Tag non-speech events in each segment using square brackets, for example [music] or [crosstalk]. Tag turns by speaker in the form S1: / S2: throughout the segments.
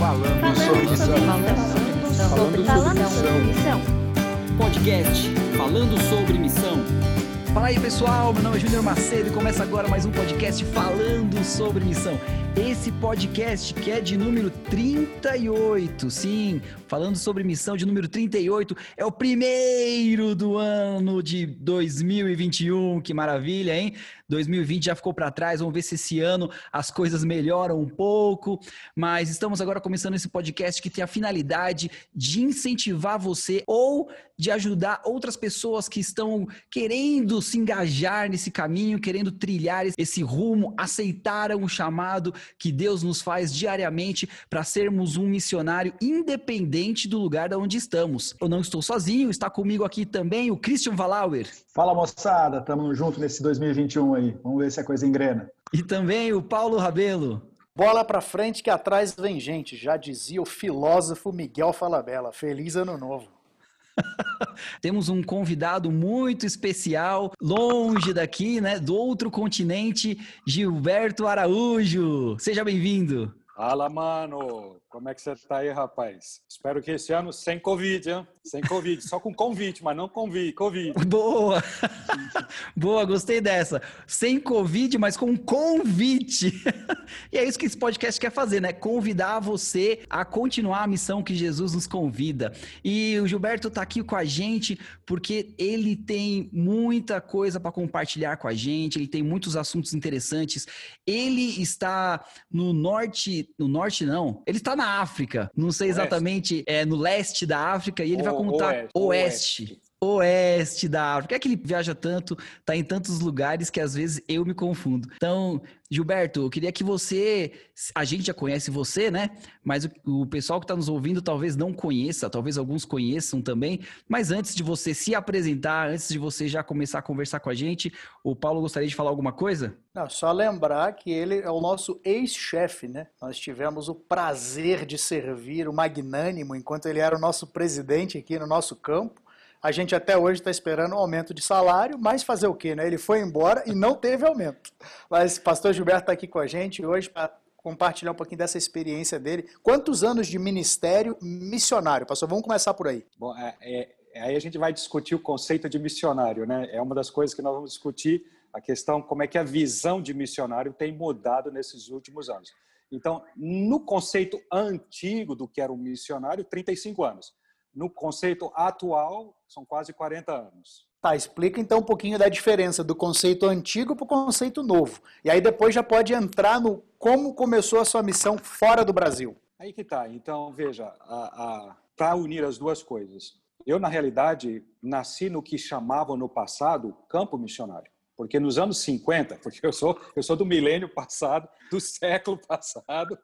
S1: Falando sobre missão.
S2: Falando sobre missão.
S3: Podcast Falando sobre Missão.
S4: Fala aí pessoal, meu nome é Júnior Macedo e começa agora mais um podcast falando sobre missão. Esse podcast que é de número 38, sim, falando sobre missão de número 38, é o primeiro do ano de 2021, que maravilha, hein? 2020 já ficou para trás, vamos ver se esse ano as coisas melhoram um pouco, mas estamos agora começando esse podcast que tem a finalidade de incentivar você ou de ajudar outras pessoas que estão querendo se engajar nesse caminho, querendo trilhar esse rumo, aceitaram o chamado que Deus nos faz diariamente para sermos um missionário independente do lugar de onde estamos. Eu não estou sozinho, está comigo aqui também o Christian Valauer.
S1: Fala moçada, estamos juntos nesse 2021 aí. Vamos ver se a coisa engrena.
S4: E também o Paulo Rabelo.
S5: Bola para frente que atrás vem gente, já dizia o filósofo Miguel Falabella. Feliz ano novo. [laughs]
S4: Temos um convidado muito especial, longe daqui, né, do outro continente, Gilberto Araújo. Seja bem-vindo.
S6: Fala, mano. Como é que você tá aí, rapaz? Espero que esse ano sem Covid, hein? Sem Covid. Só com convite, mas não convite. Covid. [laughs]
S4: Boa! [laughs] Boa, gostei dessa. Sem Covid, mas com convite. [laughs] e é isso que esse podcast quer fazer, né? Convidar você a continuar a missão que Jesus nos convida. E o Gilberto tá aqui com a gente porque ele tem muita coisa para compartilhar com a gente, ele tem muitos assuntos interessantes. Ele está no norte, no norte não, ele está na África, não sei exatamente, é no leste da África, e ele o, vai contar oeste, oeste. Oeste da África. É que ele viaja tanto, tá em tantos lugares que às vezes eu me confundo. Então, Gilberto, eu queria que você, a gente já conhece você, né? Mas o, o pessoal que está nos ouvindo talvez não conheça, talvez alguns conheçam também. Mas antes de você se apresentar, antes de você já começar a conversar com a gente, o Paulo gostaria de falar alguma coisa?
S5: Não, só lembrar que ele é o nosso ex-chefe, né? Nós tivemos o prazer de servir o magnânimo enquanto ele era o nosso presidente aqui no nosso campo. A gente até hoje está esperando um aumento de salário, mas fazer o quê? Né? Ele foi embora e não teve aumento. Mas o pastor Gilberto está aqui com a gente hoje para compartilhar um pouquinho dessa experiência dele. Quantos anos de ministério missionário? Pastor, vamos começar por aí.
S6: Bom, é, é, aí a gente vai discutir o conceito de missionário, né? É uma das coisas que nós vamos discutir, a questão como é que a visão de missionário tem mudado nesses últimos anos. Então, no conceito antigo do que era um missionário, 35 anos. No conceito atual, são quase 40 anos.
S5: Tá, explica então um pouquinho da diferença do conceito antigo para o conceito novo. E aí depois já pode entrar no como começou a sua missão fora do Brasil.
S6: Aí que tá. Então, veja, para unir as duas coisas. Eu, na realidade, nasci no que chamavam no passado campo missionário. Porque nos anos 50, [laughs] porque eu sou, eu sou do milênio passado, do século [laughs] passado,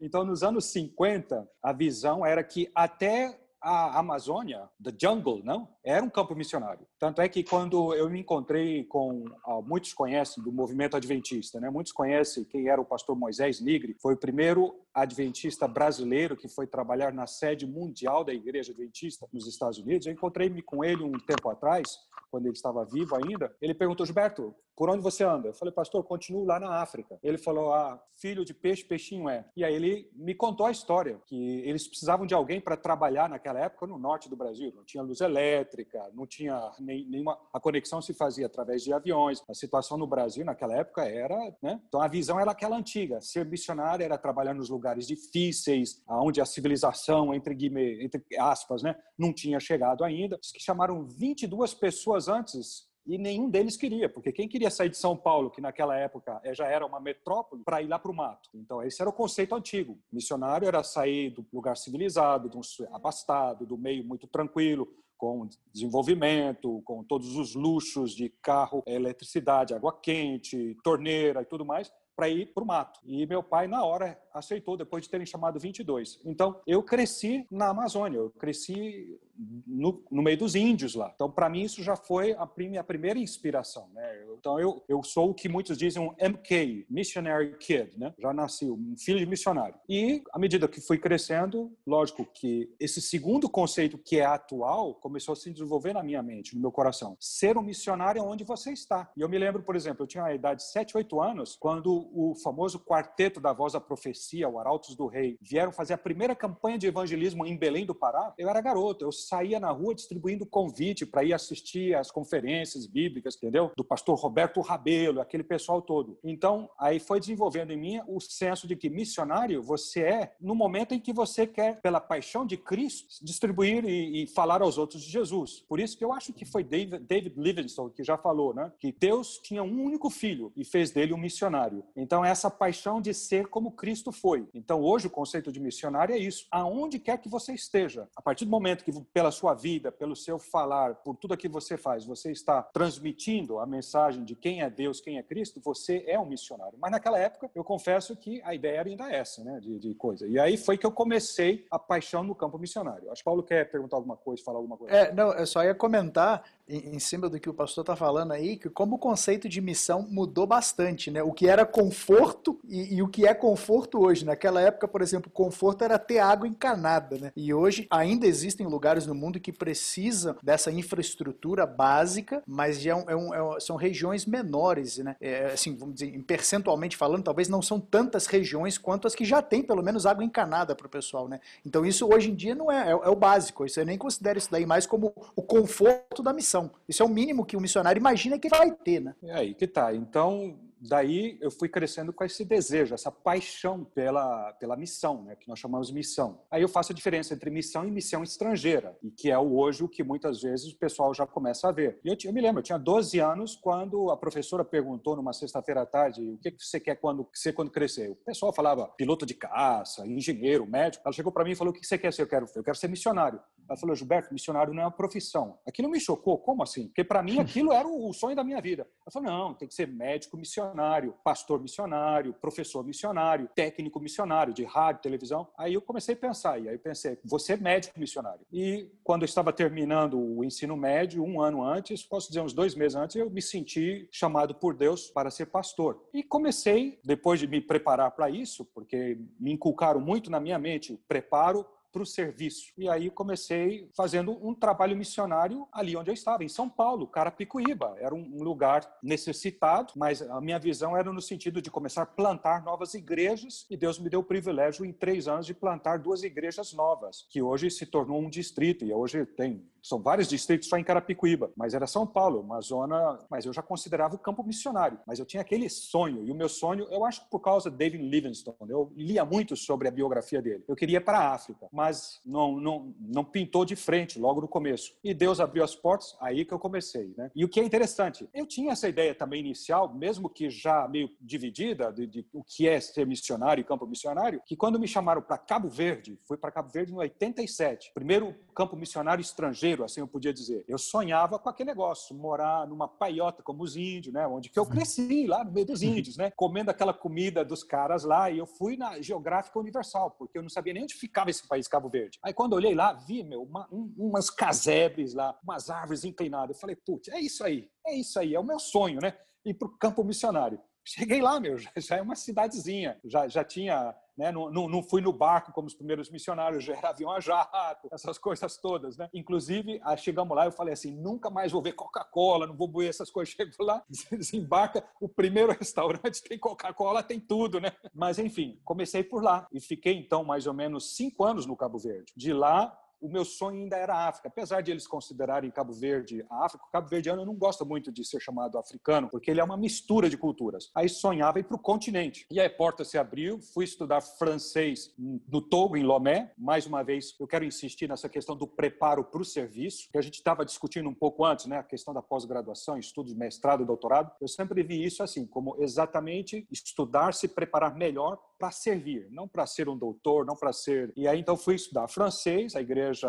S6: então nos anos 50, a visão era que até Ah, a Amazônia, the jungle, não? Era um campo missionário. Tanto é que quando eu me encontrei com, muitos conhecem do movimento adventista, né? Muitos conhecem quem era o pastor Moisés Nigre, foi o primeiro adventista brasileiro que foi trabalhar na sede mundial da Igreja Adventista nos Estados Unidos. Eu encontrei-me com ele um tempo atrás, quando ele estava vivo ainda. Ele perguntou: "Gilberto, por onde você anda? Eu falei, pastor, continuo lá na África. Ele falou, ah, filho de peixe, peixinho é. E aí ele me contou a história, que eles precisavam de alguém para trabalhar naquela época no norte do Brasil. Não tinha luz elétrica, não tinha nem, nenhuma... A conexão se fazia através de aviões. A situação no Brasil naquela época era, né? Então a visão era aquela antiga. Ser missionário era trabalhar nos lugares difíceis, onde a civilização, entre, guime... entre aspas, né? Não tinha chegado ainda. que chamaram 22 pessoas antes e nenhum deles queria, porque quem queria sair de São Paulo, que naquela época eh, já era uma metrópole, para ir lá para o mato? Então, esse era o conceito antigo. Missionário era sair do lugar civilizado, do abastado, do meio muito tranquilo, com desenvolvimento, com todos os luxos de carro, eletricidade, água quente, torneira e tudo mais, para ir para o mato. E meu pai, na hora, aceitou, depois de terem chamado 22. Então, eu cresci na Amazônia, eu cresci no, no meio dos índios lá. Então, para mim, isso já foi a minha primeira inspiração. Né? Então, eu, eu sou o que muitos dizem um MK, Missionary Kid. Né? Já nasci um filho de missionário. E, à medida que fui crescendo, lógico que esse segundo conceito que é atual começou a se desenvolver na minha mente, no meu coração. Ser um missionário é onde você está. E eu me lembro, por exemplo, eu tinha a idade de 7, 8 anos, quando o famoso quarteto da Voz da Profecia, o Arautos do Rei, vieram fazer a primeira campanha de evangelismo em Belém do Pará. Eu era garoto, eu saía na rua distribuindo convite para ir assistir às conferências bíblicas, entendeu? Do pastor Roberto Rabelo, aquele pessoal todo. Então, aí foi desenvolvendo em mim o senso de que missionário você é no momento em que você quer, pela paixão de Cristo, distribuir e, e falar aos outros de Jesus. Por isso que eu acho que foi David, David Livingstone que já falou, né? Que Deus tinha um único filho e fez dele um missionário. Então, essa paixão de ser como Cristo foi. Então, hoje o conceito de missionário é isso. Aonde quer que você esteja, a partir do momento que, pela sua vida, pelo seu falar, por tudo que você faz, você está transmitindo a mensagem de quem é Deus, quem é Cristo, você é um missionário. Mas naquela época, eu confesso que a ideia era ainda essa, né? De, de coisa. E aí foi que eu comecei a paixão no campo missionário. Acho que Paulo quer perguntar alguma coisa, falar alguma coisa.
S5: É, não, eu só ia comentar em, cima do que o pastor está falando aí, que como o conceito de missão mudou bastante, né? O que era conforto e, e, o que é conforto hoje. Naquela época, por exemplo, conforto era ter água encanada, né? E hoje ainda existem lugares no mundo que precisam dessa infraestrutura básica, mas já é um, é um, são regiões menores, né? É, assim, vamos dizer, percentualmente falando, talvez não são tantas regiões quanto as que já têm pelo menos água encanada para o pessoal, né? Então isso hoje em dia não é, é, é o básico. Você nem considera isso daí mais como o conforto da missão. Isso é o mínimo que o missionário imagina que vai ter, né?
S6: É aí que tá. Então, daí eu fui crescendo com esse desejo, essa paixão pela, pela missão, né, que nós chamamos missão. Aí eu faço a diferença entre missão e missão estrangeira, e que é hoje o que muitas vezes o pessoal já começa a ver. E eu, eu me lembro, eu tinha 12 anos quando a professora perguntou numa sexta-feira à tarde o que você quer quando, ser quando crescer. O pessoal falava piloto de caça, engenheiro, médico. Ela chegou para mim e falou: o que você quer ser? Eu quero, eu quero ser missionário. Ela falou: Gilberto, missionário não é uma profissão. Aquilo me chocou. Como assim? Porque para mim [laughs] aquilo era o sonho da minha vida. Ela falou: não, tem que ser médico missionário pastor missionário, professor missionário, técnico missionário de rádio, televisão. Aí eu comecei a pensar, e aí pensei, você é médico missionário. E quando eu estava terminando o ensino médio, um ano antes, posso dizer uns dois meses antes, eu me senti chamado por Deus para ser pastor. E comecei, depois de me preparar para isso, porque me inculcaram muito na minha mente, preparo para o serviço. E aí comecei fazendo um trabalho missionário ali onde eu estava, em São Paulo, Carapicuíba. Era um lugar necessitado, mas a minha visão era no sentido de começar a plantar novas igrejas e Deus me deu o privilégio em três anos de plantar duas igrejas novas, que hoje se tornou um distrito e hoje tem são vários distritos só em Carapicuíba, mas era São Paulo, uma zona, mas eu já considerava o campo missionário, mas eu tinha aquele sonho, e o meu sonho, eu acho que por causa de David Livingstone, eu lia muito sobre a biografia dele. Eu queria ir para a África, mas não, não, não pintou de frente logo no começo. E Deus abriu as portas, aí que eu comecei, né? E o que é interessante, eu tinha essa ideia também inicial, mesmo que já meio dividida de, de o que é ser missionário e campo missionário, que quando me chamaram para Cabo Verde, fui para Cabo Verde em 87, primeiro campo missionário estrangeiro assim eu podia dizer. Eu sonhava com aquele negócio, morar numa paiota como os índios, né? Onde que eu cresci, lá no meio dos índios, né? Comendo aquela comida dos caras lá. E eu fui na Geográfica Universal, porque eu não sabia nem onde ficava esse país, Cabo Verde. Aí quando eu olhei lá, vi, meu, uma, um, umas casebres lá, umas árvores inclinadas. Eu falei, putz, é isso aí, é isso aí, é o meu sonho, né? Ir para o campo missionário. Cheguei lá, meu, [laughs] já, já é uma cidadezinha, já, já tinha né? Não, não, não, fui no barco como os primeiros missionários, já era avião a jato, essas coisas todas, né? Inclusive, chegamos lá, eu falei assim, nunca mais vou ver Coca-Cola, não vou ver essas coisas. [laughs] Chego lá, desembarca, o primeiro [laughs] restaurante tem Coca-Cola, tem tudo, né? Mas enfim, comecei por lá e fiquei então mais ou menos cinco anos no Cabo Verde. De lá o meu sonho ainda era a África. Apesar de eles considerarem Cabo Verde a África, o Cabo Verdeano não gosta muito de ser chamado africano, porque ele é uma mistura de culturas. Aí sonhava ir para o continente. E a porta se abriu, fui estudar francês no Togo, em Lomé. Mais uma vez, eu quero insistir nessa questão do preparo para o serviço, que a gente estava discutindo um pouco antes, né? a questão da pós-graduação, estudos, mestrado, doutorado. Eu sempre vi isso assim, como exatamente estudar, se preparar melhor para servir, não para ser um doutor, não para ser. E aí então fui estudar francês, a igreja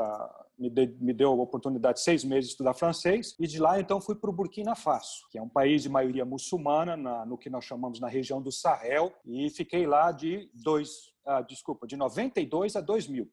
S6: me, de, me deu a oportunidade de seis meses de estudar francês, e de lá então fui para o Burkina Faso, que é um país de maioria muçulmana, na, no que nós chamamos na região do Sahel, e fiquei lá de dois ah, desculpa, de 92 a 2000,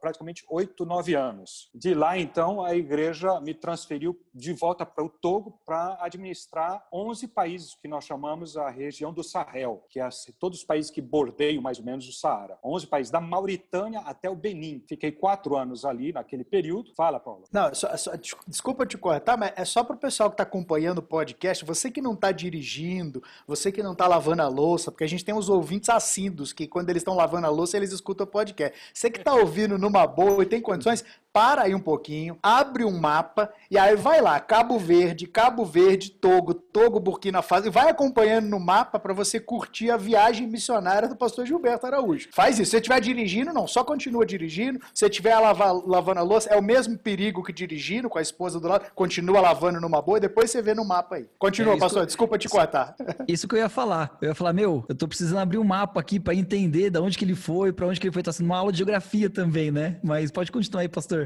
S6: praticamente, 8, 9 anos. De lá, então, a igreja me transferiu de volta para o Togo para administrar 11 países que nós chamamos a região do Sahel, que é todos os países que bordeiam mais ou menos o Saara. 11 países, da Mauritânia até o Benin. Fiquei quatro anos ali naquele período. Fala, Paulo.
S5: Não, só, só, desculpa te cortar, mas é só para o pessoal que está acompanhando o podcast, você que não está dirigindo, você que não está lavando a louça, porque a gente tem uns ouvintes assíduos que quando eles estão lavando a louça, eles escutam o podcast. Você que está ouvindo numa boa e tem condições, para aí um pouquinho, abre um mapa e aí vai lá, Cabo Verde, Cabo Verde, Togo, Togo, Burkina Faso, e vai acompanhando no mapa para você curtir a viagem missionária do pastor Gilberto Araújo. Faz isso. Se você estiver dirigindo, não, só continua dirigindo. Se você estiver lavando a louça, é o mesmo perigo que dirigindo com a esposa do lado, continua lavando numa boa e depois você vê no mapa aí. Continua, é, pastor, que... desculpa te cortar. [laughs]
S4: Isso que eu ia falar. Eu ia falar, meu, eu tô precisando abrir um mapa aqui para entender de onde que ele foi, para onde que ele foi. Tá sendo uma aula de geografia também, né? Mas pode continuar aí, pastor.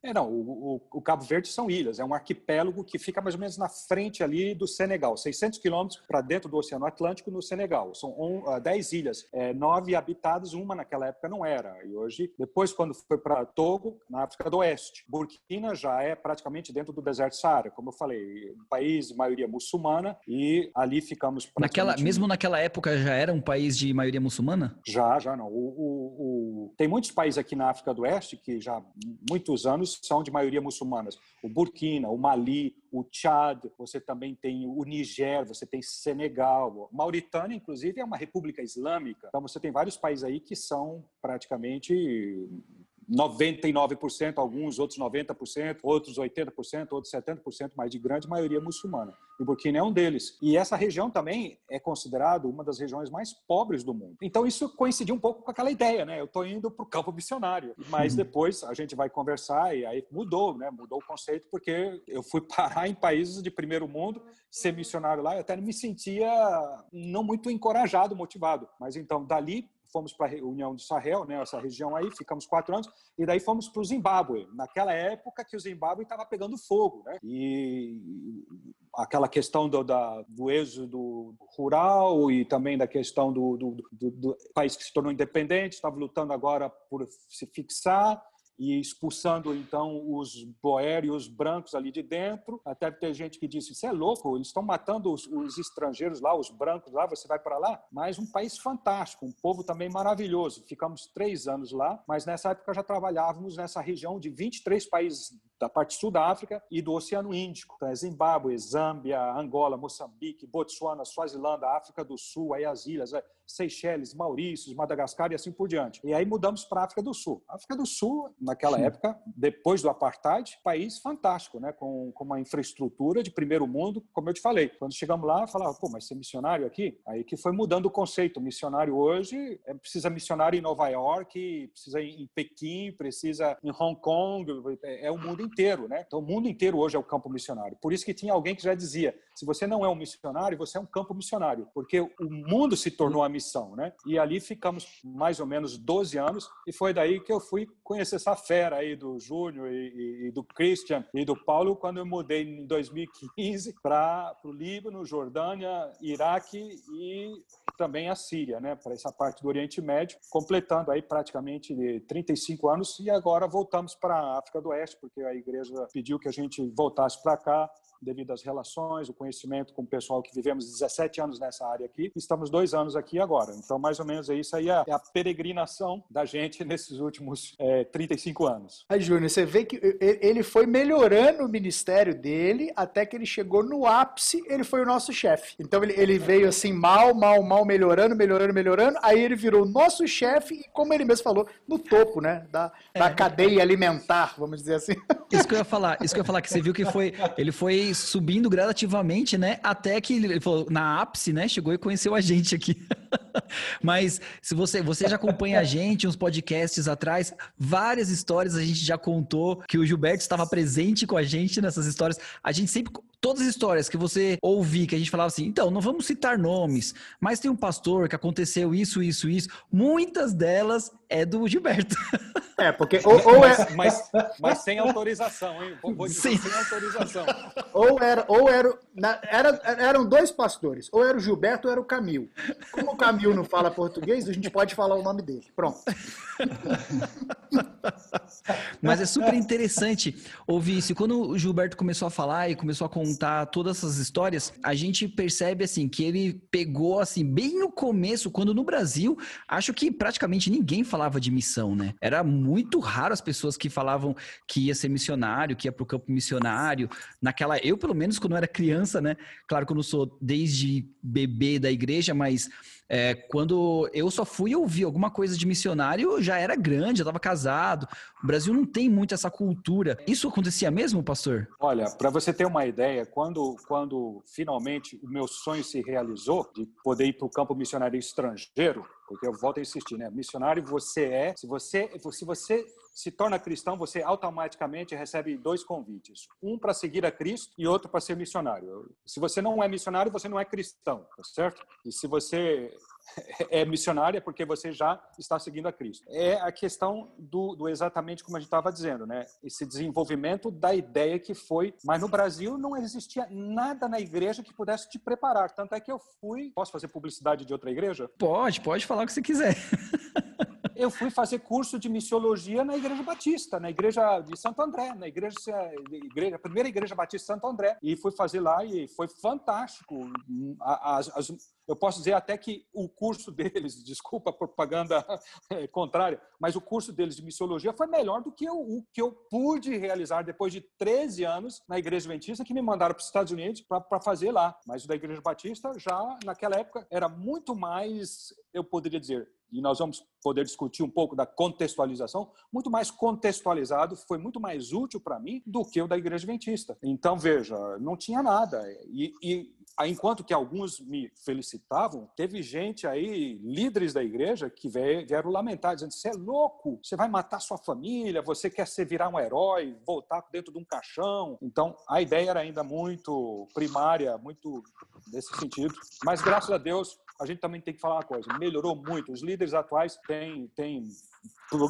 S6: É, não, o, o, o, Cabo Verde são ilhas, é um arquipélago que fica mais ou menos na frente ali do Senegal, 600 quilômetros para dentro do Oceano Atlântico, no Senegal. São on, uh, 10 ilhas, é, nove habitadas, uma naquela época não era. E hoje, depois, quando foi para Togo, na África do Oeste, Burkina já é praticamente dentro do deserto Saara, como eu falei, um país de maioria muçulmana, e ali ficamos.
S4: Naquela, mesmo naquela época já era um país de maioria muçulmana?
S6: Já, já não. O, o, tem muitos países aqui na África do Oeste que já há muitos anos são de maioria muçulmanas. O Burkina, o Mali, o Tchad, você também tem o Niger, você tem Senegal. Mauritânia, inclusive, é uma república islâmica. Então, você tem vários países aí que são praticamente 99%, alguns outros 90%, outros 80%, outros 70%, mas de grande maioria muçulmana. E Burkina é um deles. E essa região também é considerada uma das regiões mais pobres do mundo. Então isso coincidiu um pouco com aquela ideia, né? Eu estou indo para o campo missionário. Mas uhum. depois a gente vai conversar e aí mudou, né? Mudou o conceito porque eu fui [laughs] parar em países de primeiro mundo, ser missionário lá, eu até me sentia não muito encorajado, motivado. Mas então dali fomos para a União do Sahel, né, essa região aí, ficamos quatro anos, e daí fomos para o Zimbábue, naquela época que o Zimbábue estava pegando fogo, né? E aquela questão do, da, do êxodo rural e também da questão do, do, do, do país que se tornou independente, estava lutando agora por se fixar, e expulsando então os boérios brancos ali de dentro. Até ter gente que disse: "Você é louco? Eles estão matando os, os, estrangeiros lá, os brancos lá. Você vai para lá?" Mas um país fantástico, um povo também maravilhoso. Ficamos três anos lá, mas nessa época já trabalhávamos nessa região de 23 países da parte sul da África e do Oceano Índico. Então, é Zimbábue, Zâmbia, Angola, Moçambique, Botsuana, Suazilândia, África do Sul, aí as ilhas, é, Seychelles, Maurícios, Madagascar e assim por diante. E aí mudamos para a África do Sul. A África do Sul, naquela Sim. época, depois do apartheid, país fantástico, né? com, com uma infraestrutura de primeiro mundo, como eu te falei. Quando chegamos lá, falava, pô, mas ser missionário aqui? Aí que foi mudando o conceito. Missionário hoje é, precisa missionário em Nova York, precisa em Pequim, precisa em Hong Kong, é, é o mundo inteiro, né? Então o mundo inteiro hoje é o campo missionário. Por isso que tinha alguém que já dizia, se você não é um missionário, você é um campo missionário, porque o mundo se tornou a missão, né? E ali ficamos mais ou menos 12 anos e foi daí que eu fui conhecer essa fera aí do Júnior e, e, do Christian e do Paulo quando eu mudei em 2015 para o Líbano, Jordânia, Iraque e também a Síria, né? Para essa parte do Oriente Médio, completando aí praticamente 35 anos e agora voltamos para a África do Oeste porque a igreja pediu que a gente voltasse para cá devido às relações, o conhecimento com o pessoal que vivemos 17 anos nessa área aqui. Estamos dois anos aqui agora. Então, mais ou menos, é isso aí é a peregrinação da gente [laughs] nesses últimos é, 35 anos.
S5: Aí, Júnior, você vê que ele foi melhorando o ministério dele até que ele chegou no ápice, ele foi o nosso chefe. Então, ele, ele veio assim, mal, mal, mal, melhorando, melhorando, melhorando. Aí ele virou nosso chefe e, como ele mesmo falou, no topo, né, da, da é. cadeia alimentar, vamos dizer assim.
S4: Isso que eu ia falar, isso que eu ia falar, que você viu que foi, ele foi subindo gradativamente, né? Até que ele falou, na ápice, né? Chegou e conheceu a gente aqui. [laughs] [laughs] Mas se você, você já acompanha a gente, uns podcasts atrás, várias histórias a gente já contou que o Gilberto estava presente com a gente nessas histórias. A gente sempre todas as histórias que você ouvir, que a gente falava assim, então, não vamos citar nomes, mas tem um pastor que aconteceu isso, isso, isso. Muitas delas é do Gilberto.
S5: É, porque [laughs] ou, ou
S6: mas, é... mas, mas, sem autorização, hein? Vou dizer, sem autorização.
S5: Ou era, ou era, era, eram dois pastores, ou era o Gilberto ou era o Camil. Como, Camil não fala português, a gente pode falar o nome dele. Pronto.
S4: Mas é super interessante ouvir isso. Quando o Gilberto começou a falar e começou a contar todas essas histórias, a gente percebe assim que ele pegou assim bem no começo, quando no Brasil, acho que praticamente ninguém falava de missão, né? Era muito raro as pessoas que falavam que ia ser missionário, que ia para o campo missionário. Naquela, eu pelo menos quando eu era criança, né? Claro que eu não sou desde bebê da igreja, mas é, quando eu só fui ouvir alguma coisa de missionário, já era grande, já estava casado. O Brasil não tem muito essa cultura. Isso acontecia mesmo, pastor?
S6: Olha, para você ter uma ideia, quando, quando finalmente o meu sonho se realizou de poder ir para o campo missionário estrangeiro, porque eu volto a insistir, né? Missionário você é, se você, se você se torna cristão, você automaticamente recebe dois convites: um para seguir a Cristo e outro para ser missionário. Se você não é missionário, você não é cristão, tá certo? E se você [laughs] é missionário é porque você já está seguindo a Cristo. É a questão do, do exatamente como a gente estava dizendo, né? Esse desenvolvimento da ideia que foi, mas no Brasil não existia nada na igreja que pudesse te preparar. Tanto é que eu fui. Posso fazer publicidade de outra igreja?
S4: Pode, pode falar o que você quiser.
S6: eu fui fazer curso de missiologia na Igreja Batista, na Igreja de Santo André, na igreja, igreja, a primeira Igreja Batista de Santo André. E fui fazer lá e foi fantástico. As, as, eu posso dizer até que o curso [laughs] deles, desculpa a propaganda contrária, mas o curso deles de missiologia foi melhor do que eu, o que eu pude realizar depois de 13 anos na Igreja Adventista, que me mandaram para os Estados Unidos para fazer lá. Mas o da Igreja Batista, já naquela época, era muito mais, eu poderia dizer, e nós vamos poder discutir um pouco da contextualização, muito mais contextualizado, foi muito mais útil para mim do que o da Igreja Adventista. Então, veja, não tinha nada. E, e enquanto que alguns me felicitavam, teve gente aí, líderes da igreja, que vieram lamentar, dizendo: você é louco, você vai matar sua família, você quer ser virar um herói, voltar dentro de um caixão. Então, a ideia era ainda muito primária, muito nesse sentido. Mas, graças a Deus, a gente também tem que falar uma coisa: melhorou muito. Os líderes atuais têm, têm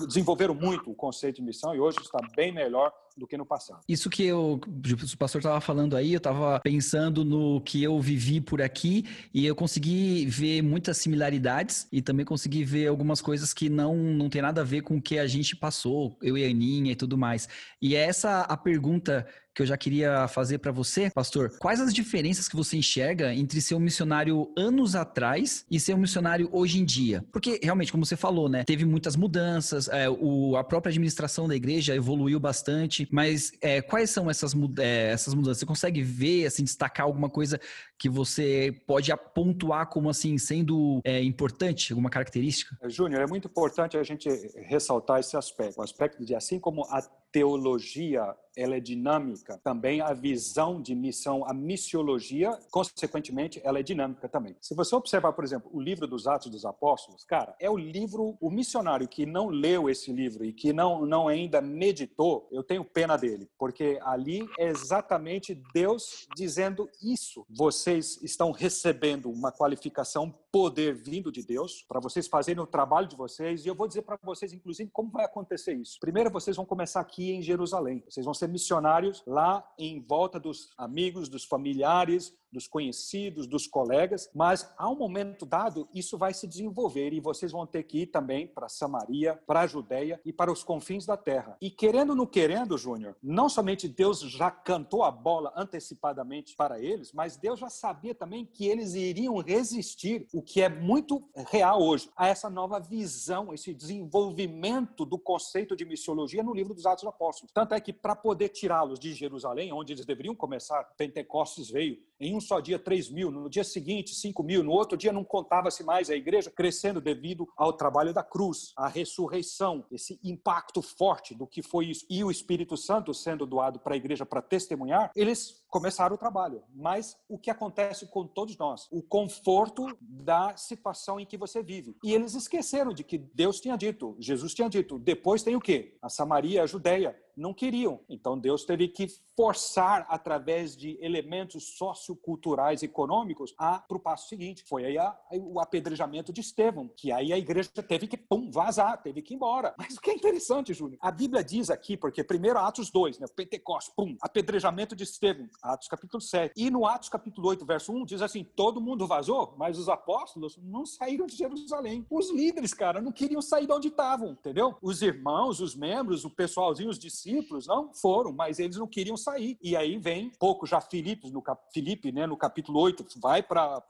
S6: desenvolveram muito o conceito de missão e hoje está bem melhor do que no passado.
S4: Isso que eu, o pastor estava falando aí, eu estava pensando no que eu vivi por aqui e eu consegui ver muitas similaridades e também consegui ver algumas coisas que não, não tem nada a ver com o que a gente passou, eu e a Aninha e tudo mais. E é essa a pergunta que eu já queria fazer para você, pastor. Quais as diferenças que você enxerga entre ser um missionário anos atrás e ser um missionário hoje em dia? Porque realmente, como você falou, né, teve muitas mudanças, é, o, a própria administração da igreja evoluiu bastante, mas é, quais são essas, é, essas mudanças? Você consegue ver, assim, destacar alguma coisa que você pode pontuar como assim sendo é, importante, alguma característica?
S6: Júnior, é muito importante a gente ressaltar esse aspecto, o aspecto de assim como a teologia ela é dinâmica, também a visão de missão, a missiologia, consequentemente, ela é dinâmica também. Se você observar, por exemplo, o livro dos Atos dos Apóstolos, cara, é o livro, o missionário que não leu esse livro e que não, não ainda meditou, eu tenho pena dele, porque ali é exatamente Deus dizendo isso. Vocês estão recebendo uma qualificação, poder vindo de Deus, para vocês fazerem o trabalho de vocês, e eu vou dizer para vocês, inclusive, como vai acontecer isso. Primeiro, vocês vão começar aqui em Jerusalém. Vocês vão ser missionários lá em volta dos amigos, dos familiares, dos conhecidos, dos colegas, mas a um momento dado isso vai se desenvolver e vocês vão ter que ir também para Samaria, para a Judéia e para os confins da terra. E querendo ou não querendo, Júnior, não somente Deus já cantou a bola antecipadamente para eles, mas Deus já sabia também que eles iriam resistir, o que é muito real hoje, a essa nova visão, esse desenvolvimento do conceito de missiologia no livro dos Atos dos Apóstolos. Tanto é que para poder tirá-los de Jerusalém, onde eles deveriam começar, Pentecostes veio em um só dia 3 mil, no dia seguinte 5 mil, no outro dia não contava-se mais a igreja crescendo devido ao trabalho da cruz, à ressurreição, esse impacto forte do que foi isso. E o Espírito Santo sendo doado para a igreja para testemunhar, eles começaram o trabalho. Mas o que acontece com todos nós? O conforto da situação em que você vive. E eles esqueceram de que Deus tinha dito, Jesus tinha dito, depois tem o quê? A Samaria, a Judéia não queriam. Então Deus teve que forçar através de elementos socioculturais econômicos para o passo seguinte. Foi aí a, o apedrejamento de Estevão, que aí a igreja teve que pum, vazar, teve que ir embora. [laughs] Mas o que é interessante, Júnior, a Bíblia diz aqui, porque primeiro Atos 2, né, Pentecostes, pum, apedrejamento de Estevão. Atos capítulo 7. E no Atos capítulo 8, verso 1, diz assim: todo mundo vazou, mas os apóstolos não saíram de Jerusalém. Os líderes, cara, não queriam sair de onde estavam, entendeu? Os irmãos, os membros, o pessoalzinho, os discípulos, não foram, mas eles não queriam sair. E aí vem pouco já Filipe, no, cap, Filipe, né, no capítulo 8, vai para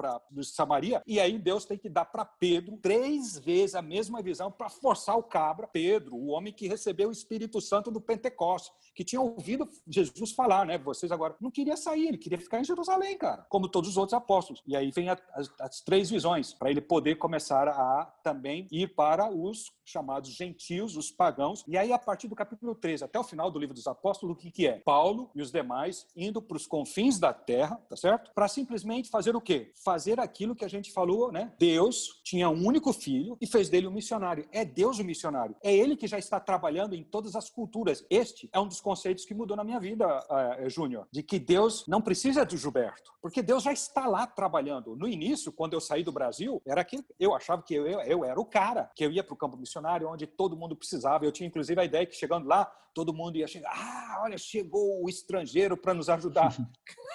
S6: Samaria, e aí Deus tem que dar para Pedro três vezes a mesma visão para forçar o cabra, Pedro, o homem que recebeu o Espírito Santo do Pentecostes, que tinha ouvido Jesus falar, né? Vocês agora não queria sair, ele queria ficar em Jerusalém, cara, como todos os outros apóstolos. E aí vem a, as, as três visões para ele poder começar a também ir para os chamados gentios, os pagãos. E aí, a partir do capítulo 13 até o final do livro dos apóstolos, o que, que é? Paulo e os demais indo para os confins da terra, tá certo? Para simplesmente fazer o quê? Fazer aquilo que a gente falou, né? Deus tinha um único filho e fez dele um missionário. É Deus o missionário. É ele que já está trabalhando em todas as culturas. Este é um dos conceitos que mudou na minha vida, uh, Júnior, de que Deus não precisa do Gilberto, porque Deus já está lá trabalhando. No início, quando eu saí do Brasil, era que eu achava que eu, eu, eu era o cara, que eu ia para o campo missionário missionário onde todo mundo precisava. Eu tinha inclusive a ideia que chegando lá, todo mundo ia chegar, ah, olha, chegou o estrangeiro para nos ajudar.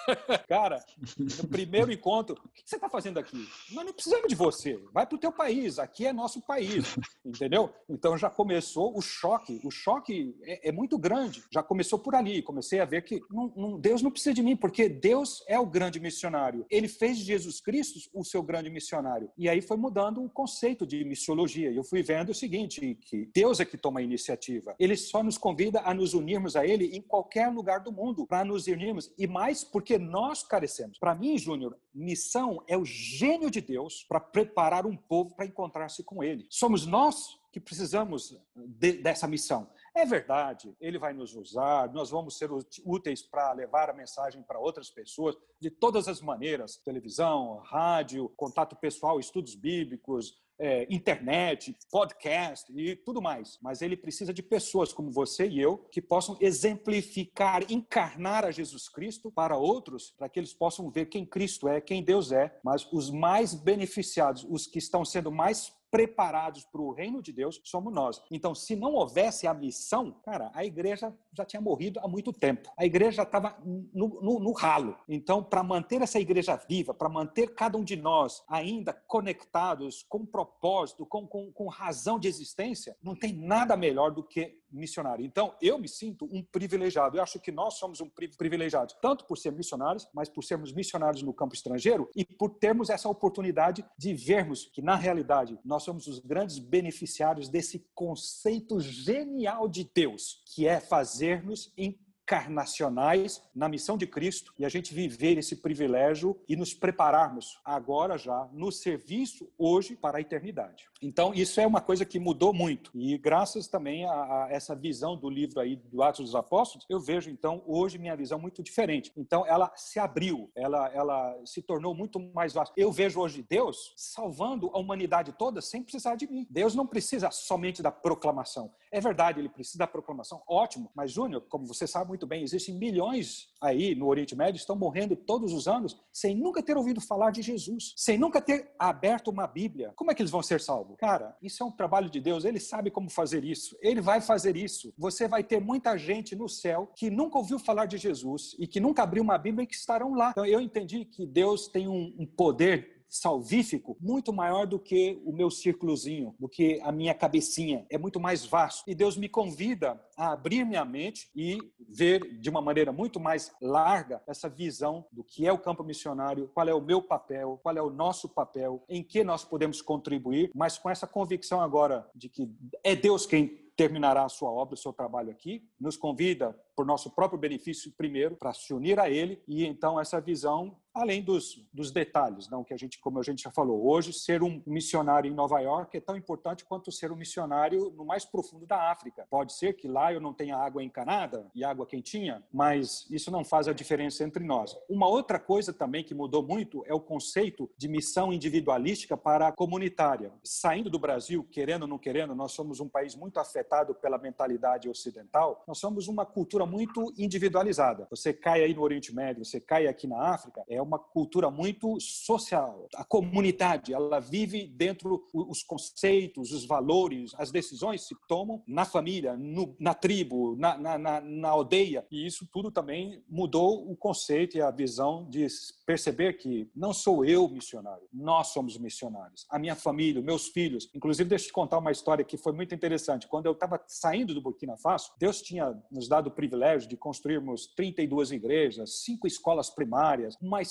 S6: [laughs] Cara, no primeiro encontro, o que você está fazendo aqui? Nós não precisamos de você, vai para o teu país, aqui é nosso país, entendeu? Então já começou o choque, o choque é, é muito grande, já começou por ali, comecei a ver que não, não, Deus não precisa de mim, porque Deus é o grande missionário, ele fez de Jesus Cristo o seu grande missionário, e aí foi mudando o conceito de missiologia, e eu fui vendo o seguinte, que Deus é que toma a iniciativa, ele só nos convida a nos unirmos a ele em qualquer lugar do mundo, para nos unirmos, e mais porque nós carecemos. Para mim, Júnior, missão é o gênio de Deus para preparar um povo para encontrar-se com ele. Somos nós que precisamos de, dessa missão. É verdade, ele vai nos usar, nós vamos ser úteis para levar a mensagem para outras pessoas de todas as maneiras: televisão, rádio, contato pessoal, estudos bíblicos, é, internet, podcast e tudo mais. Mas ele precisa de pessoas como você e eu que possam exemplificar, encarnar a Jesus Cristo para outros, para que eles possam ver quem Cristo é, quem Deus é. Mas os mais beneficiados, os que estão sendo mais preparados para o reino de Deus somos nós. Então, se não houvesse a missão, cara, a igreja já tinha morrido há muito tempo. A igreja estava no, no, no, ralo. Então, para manter essa igreja viva, para manter cada um de nós ainda conectados com propósito, com, com, com razão de existência, não tem nada melhor do que missionário. Então, eu me sinto um privilegiado. Eu acho que nós somos um privilegiado, tanto por ser missionários, mas por sermos missionários no campo estrangeiro e por termos essa oportunidade de vermos que, na realidade, nós somos os grandes beneficiários desse conceito genial de Deus, que é fazer-nos em encarnacionais na missão de Cristo e a gente viver esse privilégio e nos prepararmos agora já no serviço hoje para a eternidade. Então, isso é uma coisa que mudou muito. E graças também a, a, essa visão do livro aí do Atos dos Apóstolos, eu vejo então hoje minha visão muito diferente. Então, ela se abriu, ela, ela se tornou muito mais vasta. Eu vejo hoje Deus salvando a humanidade toda sem precisar de mim. Deus não precisa somente da proclamação. É verdade, ele precisa da proclamação, ótimo. Mas, Júnior, como você sabe muito bem, existem milhões aí no Oriente Médio estão morrendo todos os anos sem nunca ter ouvido falar de Jesus, sem nunca ter aberto uma Bíblia. Como é que eles vão ser salvos? Cara, isso é um trabalho de Deus, ele sabe como fazer isso, ele vai fazer isso. Você vai ter muita gente no céu que nunca ouviu falar de Jesus e que nunca abriu uma Bíblia e que estarão lá. Então eu entendi que Deus tem um, um poder salvífico muito maior do que o meu círculozinho, do que a minha cabecinha. É muito mais vasto. E Deus me convida a abrir minha mente e ver de uma maneira muito mais larga essa visão do que é o campo missionário, qual é o meu papel, qual é o nosso papel, em que nós podemos contribuir, mas com essa convicção agora de que é Deus quem terminará a sua obra, o seu trabalho aqui, nos convida por nosso próprio benefício primeiro para se unir a ele e então essa visão além dos, dos detalhes, não que a gente, como a gente já falou, hoje ser um missionário em Nova York é tão importante quanto ser um missionário no mais profundo da África. Pode ser que lá eu não tenha água encanada e água quentinha, mas isso não faz a diferença entre nós. Uma outra coisa também que mudou muito é o conceito de missão individualística para a comunitária. Saindo do Brasil, querendo ou não querendo, nós somos um país muito afetado pela mentalidade ocidental. Nós somos uma cultura muito individualizada. Você cai aí no Oriente Médio, você cai aqui na África, é uma cultura muito social. A comunidade, ela vive dentro os conceitos, os valores, as decisões se tomam na família, no, na tribo, na, na, na, na aldeia. E isso tudo também mudou o conceito e a visão de perceber que não sou eu missionário, nós somos missionários. A minha família, meus filhos. Inclusive, deixa eu te contar uma história que foi muito interessante. Quando eu estava saindo do Burkina Faso, Deus tinha nos dado o privilégio de construirmos 32 igrejas, cinco escolas primárias, uma,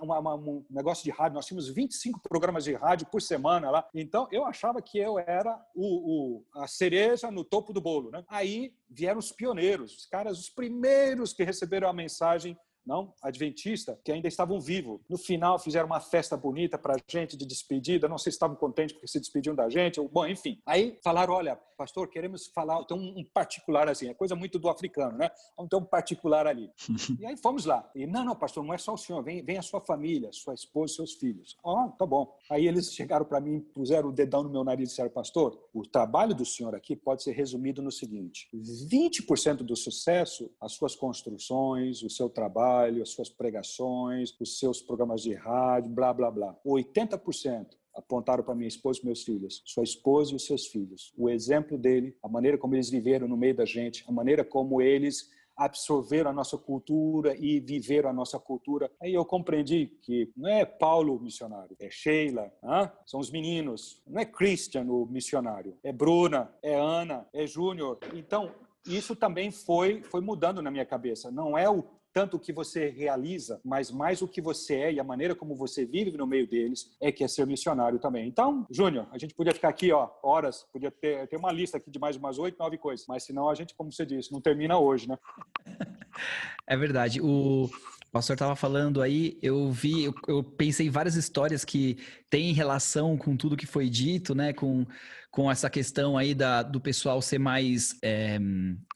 S6: uma, uma, um negócio de rádio. Nós tínhamos 25 programas de rádio por semana lá. Então, eu achava que eu era o, o a cereja no topo do bolo. Né? Aí vieram os pioneiros, os caras, os primeiros que receberam a mensagem não adventista, que ainda estavam vivos. No final, fizeram uma festa bonita para a gente de despedida. Não sei se estavam contentes porque se despediam da gente. Bom, enfim. Aí falaram: olha, pastor, queremos falar. Tem um particular assim, é coisa muito do africano, né? Vamos ter um particular ali. [laughs] e aí fomos lá. E não, não, pastor, não é só o senhor, vem, vem a sua família, sua esposa, seus filhos. Ó, oh, tá bom. Aí eles chegaram para mim, puseram o dedão no meu nariz e disseram: pastor, o trabalho do senhor aqui pode ser resumido no seguinte: 20% do sucesso, as suas construções, o seu trabalho trabalho, as suas pregações, os seus programas de rádio, blá, blá, blá. 80% apontaram para minha esposa e meus filhos, sua esposa e os seus filhos. O exemplo dele, a maneira como eles viveram no meio da gente, a maneira como eles absorveram a nossa cultura e viveram a nossa cultura. Aí eu compreendi que não é Paulo o missionário, é Sheila, hein? são os meninos. Não é Christian o missionário, é Bruna, é Ana, é Júnior. Então, isso também foi, foi mudando na minha cabeça. Não é o tanto o que você realiza, mas mais o que você é e a maneira como você vive no meio deles é que é ser missionário também. Então, Júnior, a gente podia ficar aqui, ó, horas, podia ter, ter uma lista aqui de mais umas oito, nove coisas, mas senão a gente, como você disse, não termina hoje, né? [laughs]
S4: É verdade. O pastor estava falando aí, eu vi, eu, eu pensei em várias histórias que têm relação com tudo que foi dito, né? Com com essa questão aí da, do pessoal ser mais é,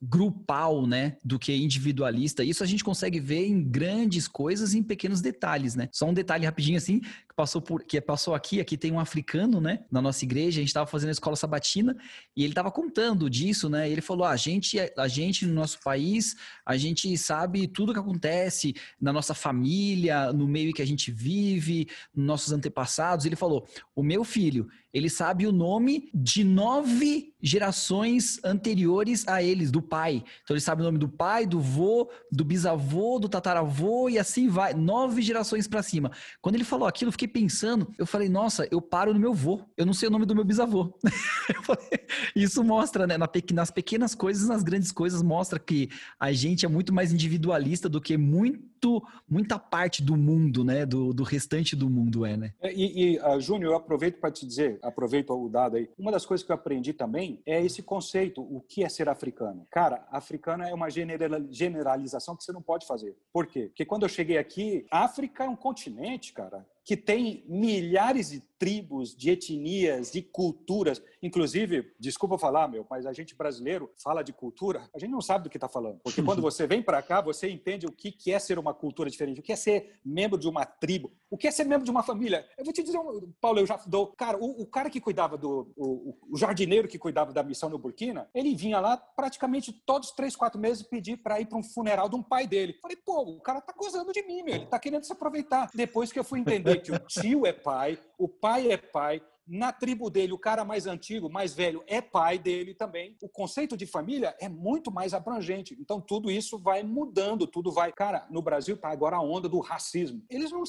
S4: grupal, né, do que individualista. Isso a gente consegue ver em grandes coisas em pequenos detalhes, né? Só um detalhe rapidinho assim, passou por, que passou aqui, aqui tem um africano, né, na nossa igreja, a gente estava fazendo a escola sabatina e ele estava contando disso, né? ele falou: ah, a gente, a gente no nosso país, a gente sabe tudo que acontece na nossa família, no meio que a gente vive, nos nossos antepassados. Ele falou: o meu filho, ele sabe o nome de nove gerações anteriores a eles, do pai. Então ele sabe o nome do pai, do vô, do bisavô, do tataravô e assim vai, nove gerações para cima. Quando ele falou aquilo, eu fiquei pensando, eu falei, nossa, eu paro no meu vô, eu não sei o nome do meu bisavô. [laughs] Isso mostra, né, nas pequenas coisas, nas grandes coisas, mostra que a gente é muito mais individualista do que muito muita parte do mundo, né? Do, do restante do mundo é, né?
S6: E, e uh, Júnior, eu aproveito para te dizer, aproveito o dado aí. Uma das coisas que eu aprendi também é esse conceito, o que é ser africano. Cara, africano é uma generalização que você não pode fazer. Por quê? Porque quando eu cheguei aqui, África é um continente, cara que tem milhares de tribos, de etnias, de culturas. Inclusive, desculpa falar, meu, mas a gente brasileiro fala de cultura, a gente não sabe do que está falando. Porque quando você vem para cá, você entende o que é ser uma cultura diferente, o que é ser membro de uma tribo, o que é ser membro de uma família. Eu vou te dizer, Paulo, eu já dou. Cara, o, o cara que cuidava do. O, o, jardineiro que cuidava da missão no Burkina, ele vinha lá praticamente todos três, quatro meses pedir para ir para um funeral de um pai dele. Falei, pô, o cara tá gozando de mim, meu, ele tá querendo se aproveitar. Depois que eu fui entender que o tio é pai, o pai é pai, na tribo dele, o cara mais antigo, mais velho, é pai dele também. O conceito de família é muito mais abrangente. Então, tudo isso vai mudando, tudo vai. Cara, no Brasil tá agora a onda do racismo. Eles não.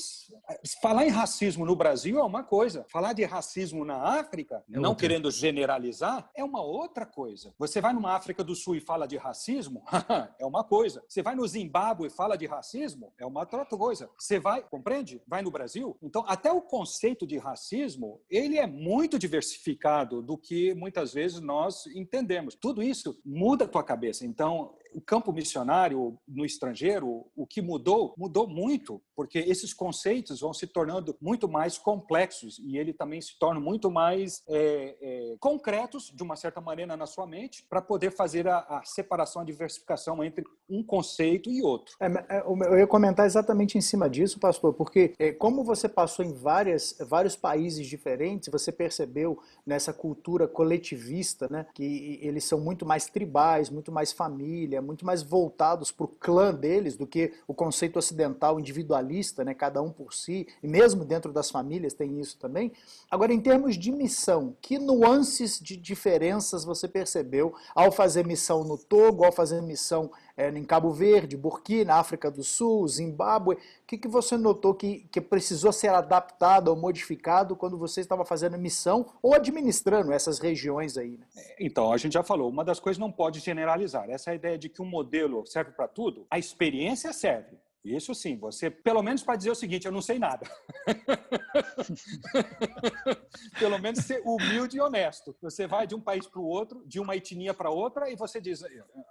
S6: Falar em racismo no Brasil é uma coisa. Falar de racismo na África, é não querendo generalizar, é uma outra coisa. Você vai numa África do Sul e fala de racismo, [laughs] é uma coisa. Você vai no Zimbábue e fala de racismo, é uma outra coisa. Você vai, compreende? Vai no Brasil. Então, até o conceito de racismo, ele é muito diversificado do que muitas vezes nós entendemos. Tudo isso muda a tua cabeça. Então, o campo missionário no estrangeiro, o que mudou, mudou muito, porque esses conceitos vão se tornando muito mais complexos e ele também se torna muito mais é, é, concretos, de uma certa maneira, na sua mente, para poder fazer a, a, separação, a diversificação entre um conceito e outro.
S5: É, é eu ia comentar exatamente em cima disso, pastor, porque é, como você passou em várias, vários países diferentes, você percebeu nessa cultura coletivista, né, que eles são muito mais tribais, muito mais família, muito mais voltados para o clã deles do que o conceito ocidental individualista, né? cada um por si, e mesmo dentro das famílias tem isso também. Agora, em termos de missão, que nuances de diferenças você percebeu ao fazer missão no Togo, ao fazer missão é, em Cabo Verde, Burkina, África do Sul, Zimbábue. O que, que você notou que, que precisou ser adaptado ou modificado quando você estava fazendo missão ou administrando essas regiões aí? Né?
S6: Então, a gente já falou, uma das coisas não pode generalizar. Essa é ideia de que um modelo serve para tudo, a experiência serve. Isso sim, você, pelo menos para dizer o seguinte, eu não sei nada. [laughs] pelo menos ser humilde e honesto. Você vai de um país para o outro, de uma etnia para outra, e você diz: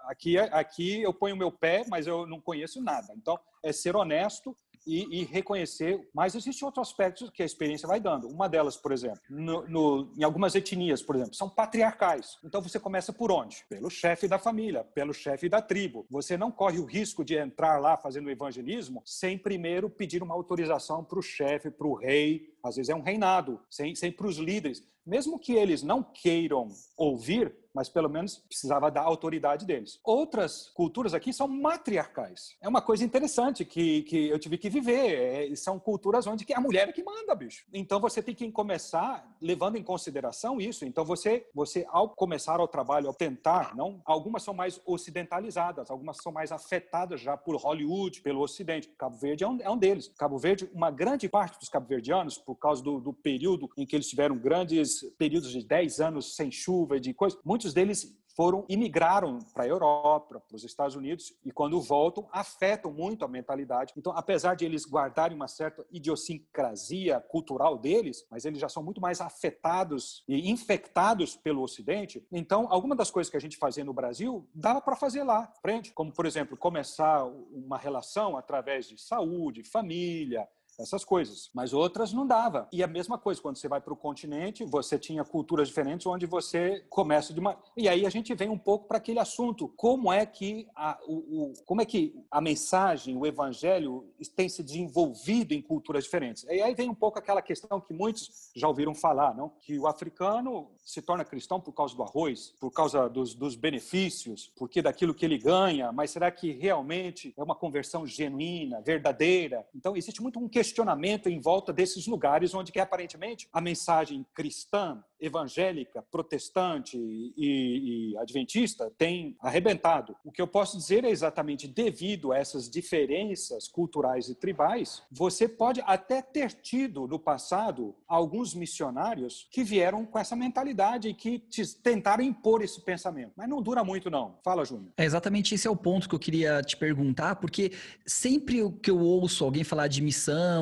S6: aqui, aqui eu ponho meu pé, mas eu não conheço nada. Então, é ser honesto e, e, reconhecer. Mas existem outros aspectos que a experiência vai dando. Uma delas, por exemplo, no, no, em algumas etnias, por exemplo, são patriarcais. Então você começa por onde? Pelo chefe da família, pelo chefe da tribo. Você não corre o risco de entrar lá fazendo evangelismo sem primeiro pedir uma autorização para o chefe, para o rei. Às vezes é um reinado, sem, sem para os líderes. Mesmo que eles não queiram ouvir, mas pelo menos precisava da autoridade deles. Outras culturas aqui são matriarcais. É uma coisa interessante que, que eu tive que viver. É, são culturas onde a mulher é que manda, bicho. Então você tem que começar levando em consideração isso. Então você, você ao começar o trabalho, ao tentar, não, algumas são mais ocidentalizadas, algumas são mais afetadas já por Hollywood, pelo Ocidente. Cabo Verde é um, é um deles. Cabo Verde, uma grande parte dos cabo-verdianos, por causa do, do período em que eles tiveram grandes períodos de 10 anos sem chuva de muitos muitos deles foram imigraram para a Europa, para os Estados Unidos e quando voltam afetam muito a mentalidade. Então, apesar de eles guardarem uma certa idiosincrasia cultural deles, mas eles já são muito mais afetados e infectados pelo Ocidente. Então, alguma das coisas que a gente fazia no Brasil dava para fazer lá, frente, como por exemplo começar uma relação através de saúde, família, essas coisas. Mas outras não dava. E a mesma coisa, quando você vai para o continente, você tinha culturas diferentes onde você começa de uma. E aí a gente vem um pouco para aquele assunto: como é que a, o, o, como é que a mensagem, o evangelho tem se desenvolvido em culturas diferentes? E aí vem um pouco aquela questão que muitos já ouviram falar, não? Que o africano se torna cristão por causa do arroz, por causa dos, dos benefícios, porque daquilo que ele ganha, mas será que realmente é uma conversão genuína, verdadeira? Então existe muito um questionamento questionamento em volta desses lugares onde que aparentemente a mensagem cristã evangélica, protestante e, e, adventista tem arrebentado. O que eu posso dizer é exatamente devido a essas diferenças culturais e tribais, você pode até ter tido no passado alguns missionários que vieram com essa mentalidade e que tentaram impor esse pensamento. Mas não dura muito, não. Fala, Júnior.
S4: É exatamente esse é o ponto que eu queria te perguntar, porque sempre que eu ouço alguém falar de missão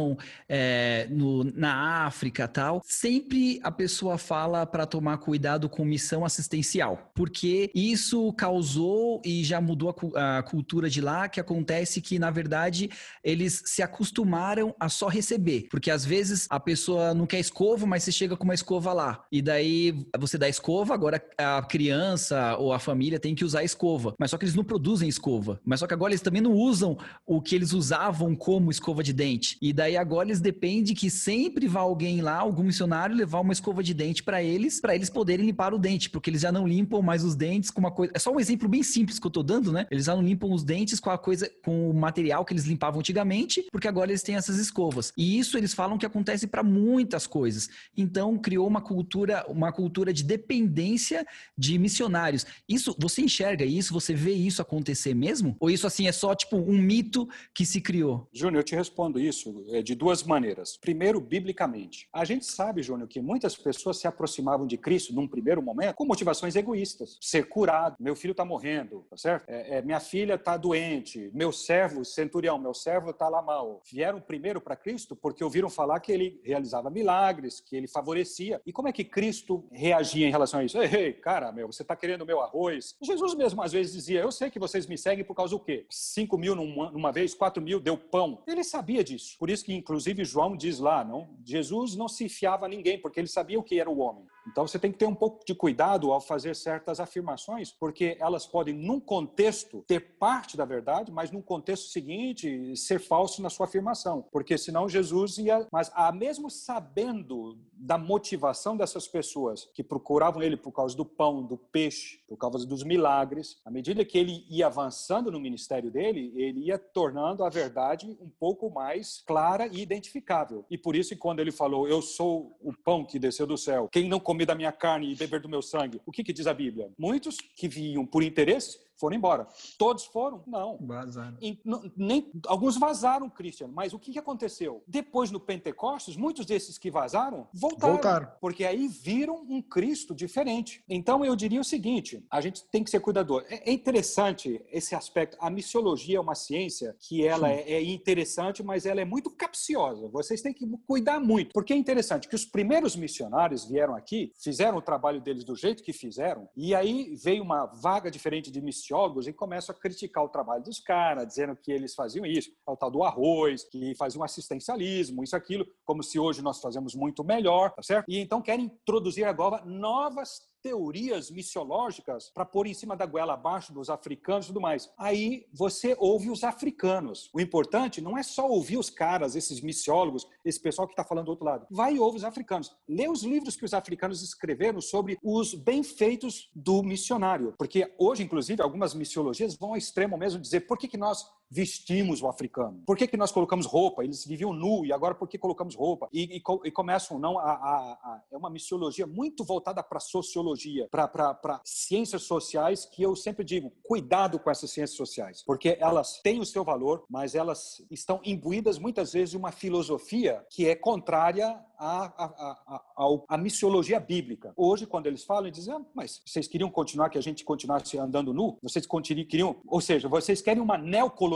S4: é, no, na África tal, sempre a pessoa fala para tomar cuidado com missão assistencial, porque isso causou e já mudou a, a, cultura de lá, que acontece que, na verdade, eles se acostumaram a só receber, porque às vezes a pessoa não quer escova, mas você chega com uma escova lá, e daí você dá escova, agora a criança ou a família tem que usar escova, mas só que eles não produzem escova, mas só que agora eles também não usam o que eles usavam como escova de dente, e daí agora eles dependem que sempre vá alguém lá, algum missionário, levar uma escova de dente para eles, para eles poderem limpar o dente, porque eles já não limpam mais os dentes com uma coisa. É só um exemplo bem simples que eu tô dando, né? Eles já não limpam os dentes com a coisa, com o material que eles limpavam antigamente, porque agora eles têm essas escovas. E isso eles falam que acontece para muitas coisas. Então criou uma cultura, uma cultura de dependência de missionários. Isso, você enxerga isso? Você vê isso acontecer mesmo? Ou isso assim é só tipo um mito que se criou?
S6: Júnior, eu te respondo isso de duas maneiras. Primeiro, biblicamente. A gente sabe, Júnior, que muitas pessoas se aproximavam de Cristo num primeiro momento com motivações egoístas. Ser curado, meu filho está morrendo, tá certo? É, é, minha filha está doente, meu servo, centurião, meu servo está lá mal. Vieram primeiro para Cristo porque ouviram falar que ele realizava milagres, que ele favorecia. E como é que Cristo reagia em relação a isso? Ei, ei cara, meu, você está querendo meu arroz? Jesus mesmo às vezes dizia, eu sei que vocês me seguem por causa do quê? Cinco mil numa, numa vez, quatro mil deu pão. Ele sabia disso. Por isso que, inclusive, João diz lá, não? Jesus não se fiava a ninguém, porque ele sabia o que era o homem homem. Então você tem que ter um pouco de cuidado ao fazer certas afirmações, porque elas podem, num contexto, ter parte da verdade, mas num contexto seguinte, ser falso na sua afirmação. Porque senão Jesus ia. Mas, a mesmo sabendo da motivação dessas pessoas que procuravam ele por causa do pão, do peixe, por causa dos milagres, à medida que ele ia avançando no ministério dele, ele ia tornando a verdade um pouco mais clara e identificável. E por isso, quando ele falou, eu sou o pão que desceu do céu, quem não comer da minha carne e beber do meu sangue, o que, que diz a Bíblia? Muitos que vinham por interesse foram embora. Todos foram? Não.
S1: Vazaram.
S6: E, nem, alguns vazaram, Christian, mas o que, que aconteceu? Depois no Pentecostes, muitos desses que vazaram voltaram,
S1: Voltaram.
S6: Porque aí viram um Cristo diferente. Então eu diria o seguinte: a gente tem que ser cuidador. É, é interessante esse aspecto. A missiologia é uma ciência que ela é, é interessante, mas ela é muito capciosa. Vocês têm que cuidar muito. Porque é interessante que os primeiros missionários vieram aqui, fizeram o trabalho deles do jeito que fizeram, e aí veio uma vaga diferente de missiólogos e começam a criticar o trabalho dos caras, dizendo que eles faziam isso, é o tal do arroz, que faziam assistencialismo, isso, aquilo, como se hoje nós fazemos muito melhor, tá certo? E então querem introduzir agora novas teorias missiológicas para pôr em cima da goela abaixo dos africanos e tudo mais. Aí você ouve os africanos. O importante não é só ouvir os caras, esses missiólogos, esse pessoal que está falando do outro lado. Vai e ouve os africanos. Lê os livros que os africanos escreveram sobre os bem-feitos do missionário. Porque hoje, inclusive, algumas missiologias vão ao extremo mesmo dizer por que, que nós vestimos o africano? Por que, que nós colocamos roupa? Eles viviam nu e agora por que colocamos roupa? E, e, e começam, não, a, a- a- é uma missiologia muito voltada para sociologia, para ciências sociais, que eu sempre digo, cuidado com essas ciências sociais, porque elas têm o seu valor, mas elas estão imbuídas muitas vezes de uma filosofia que é contrária à, à, missiologia bíblica. Hoje, quando eles falam, eles dizem, ah, mas vocês queriam continuar, que a gente continuasse andando nu? Vocês queriam, ou seja, vocês querem uma neocolonização